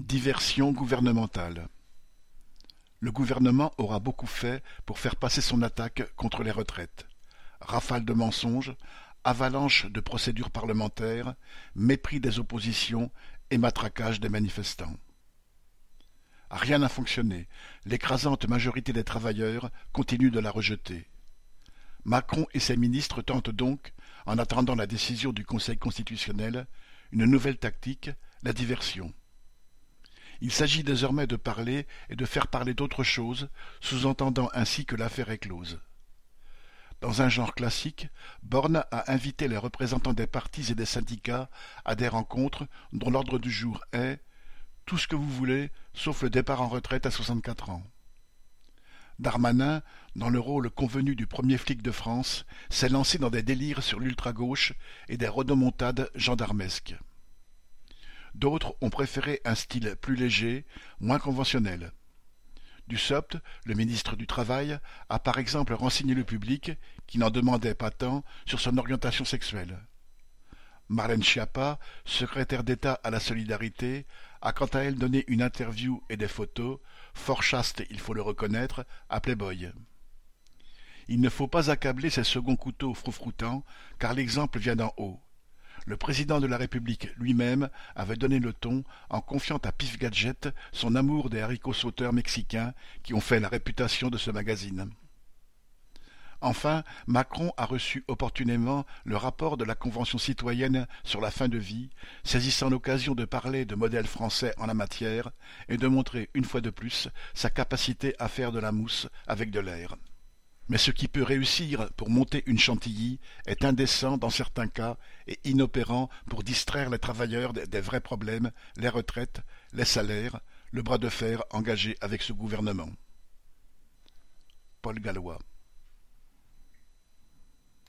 Diversion gouvernementale Le gouvernement aura beaucoup fait pour faire passer son attaque contre les retraites. Rafale de mensonges, avalanche de procédures parlementaires, mépris des oppositions et matraquage des manifestants. Rien n'a fonctionné. L'écrasante majorité des travailleurs continue de la rejeter. Macron et ses ministres tentent donc, en attendant la décision du Conseil constitutionnel, une nouvelle tactique, la diversion. Il s'agit désormais de parler et de faire parler d'autre chose, sous-entendant ainsi que l'affaire est close. Dans un genre classique, Borne a invité les représentants des partis et des syndicats à des rencontres dont l'ordre du jour est tout ce que vous voulez, sauf le départ en retraite à 64 ans. Darmanin, dans le rôle convenu du premier flic de France, s'est lancé dans des délires sur l'ultra-gauche et des rodomontades gendarmesques. D'autres ont préféré un style plus léger, moins conventionnel. Dussopt, le ministre du Travail, a par exemple renseigné le public, qui n'en demandait pas tant, sur son orientation sexuelle. Marlène Schiappa, secrétaire d'État à la solidarité, a quant à elle donné une interview et des photos, fort chaste il faut le reconnaître, à Playboy. Il ne faut pas accabler ces seconds couteaux froufroutants, car l'exemple vient d'en haut. Le président de la République lui-même avait donné le ton en confiant à Pif Gadget son amour des haricots sauteurs mexicains qui ont fait la réputation de ce magazine. Enfin, Macron a reçu opportunément le rapport de la Convention citoyenne sur la fin de vie, saisissant l'occasion de parler de modèle français en la matière et de montrer une fois de plus sa capacité à faire de la mousse avec de l'air. Mais ce qui peut réussir pour monter une chantilly est indécent dans certains cas et inopérant pour distraire les travailleurs des vrais problèmes, les retraites, les salaires, le bras de fer engagé avec ce gouvernement. Paul Gallois